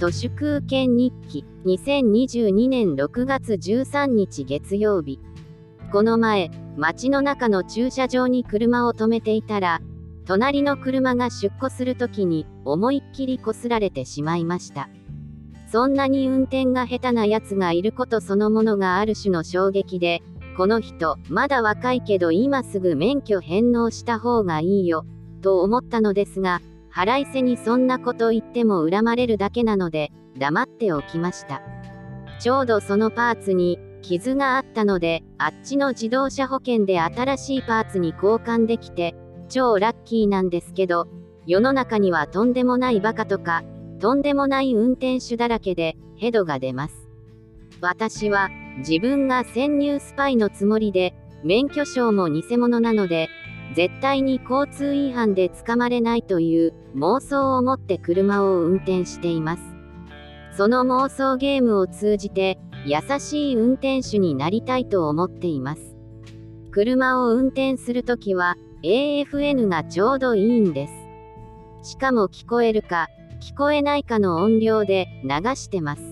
都市空権日記2022年6月13日月曜日。この前街の中の駐車場に車を止めていたら隣の車が出庫するときに思いっきりこすられてしまいました。そんなに運転が下手なやつがいることそのものがある種の衝撃でこの人まだ若いけど今すぐ免許返納した方がいいよと思ったのですが腹いせにそんなこと言っても恨まれるだけなので黙っておきました。ちょうどそのパーツに傷があったのであっちの自動車保険で新しいパーツに交換できて超ラッキーなんですけど世の中にはとんでもないバカとかとんでもない運転手だらけでヘドが出ます。私は自分が潜入スパイのつもりで免許証も偽物なので絶対に交通違反で捕まれないという妄想を持って車を運転しています。その妄想ゲームを通じて優しい運転手になりたいと思っています。車を運転するときは AFN がちょうどいいんです。しかも聞こえるか聞こえないかの音量で流してます。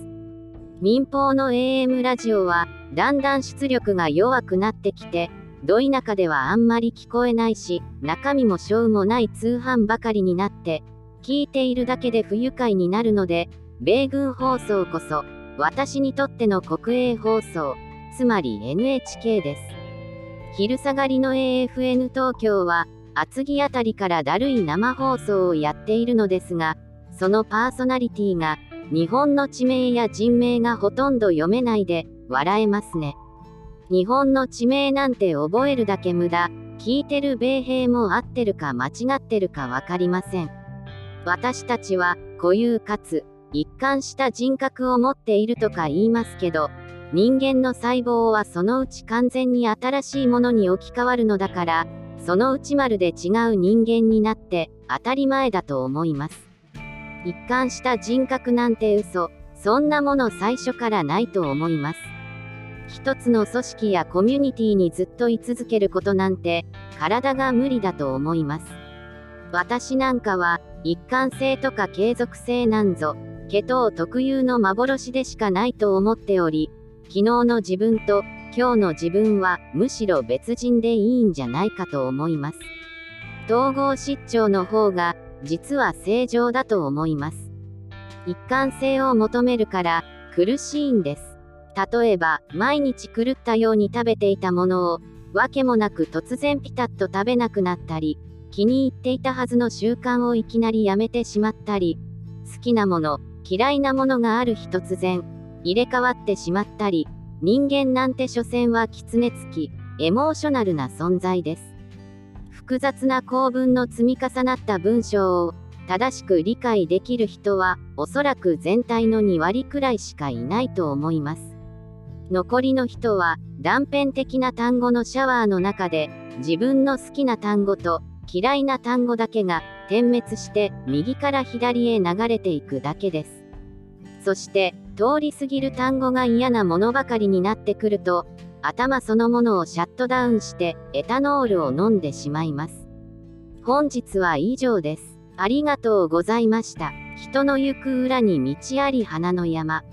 民放の AM ラジオはだんだん出力が弱くなってきてど田舎ではあんまり聞こえないし、中身もしょうもない通販ばかりになって、聞いているだけで不愉快になるので、米軍放送こそ、私にとっての国営放送、つまり NHK です。昼下がりの AFN 東京は、厚木あたりからだるい生放送をやっているのですが、そのパーソナリティが、日本の地名や人名がほとんど読めないで、笑えますね。日本の地名なんて覚えるだけ無駄。聞いてる米兵も合ってるか間違ってるか分かりません。私たちは固有かつ一貫した人格を持っているとか言いますけど、人間の細胞はそのうち完全に新しいものに置き換わるのだから、そのうちまるで違う人間になって当たり前だと思います。一貫した人格なんて嘘、そんなもの最初からないと思います。一つの組織やコミュニティにずっと居続けることなんて体が無理だと思います。私なんかは一貫性とか継続性なんぞケト特有の幻でしかないと思っており昨日の自分と今日の自分はむしろ別人でいいんじゃないかと思います。統合失調の方が実は正常だと思います。一貫性を求めるから苦しいんです。例えば、毎日狂ったように食べていたものを、わけもなく突然ピタッと食べなくなったり、気に入っていたはずの習慣をいきなりやめてしまったり、好きなもの、嫌いなものがある日突然、入れ替わってしまったり、人間なんて所詮は狐つき、エモーショナルな存在です。複雑な構文の積み重なった文章を正しく理解できる人はおそらく全体の2割くらいしかいないと思います。残りの人は断片的な単語のシャワーの中で自分の好きな単語と嫌いな単語だけが点滅して右から左へ流れていくだけです。そして通り過ぎる単語が嫌なものばかりになってくると頭そのものをシャットダウンしてエタノールを飲んでしまいます。本日は以上です。ありがとうございました。人の行く裏に道あり花の山。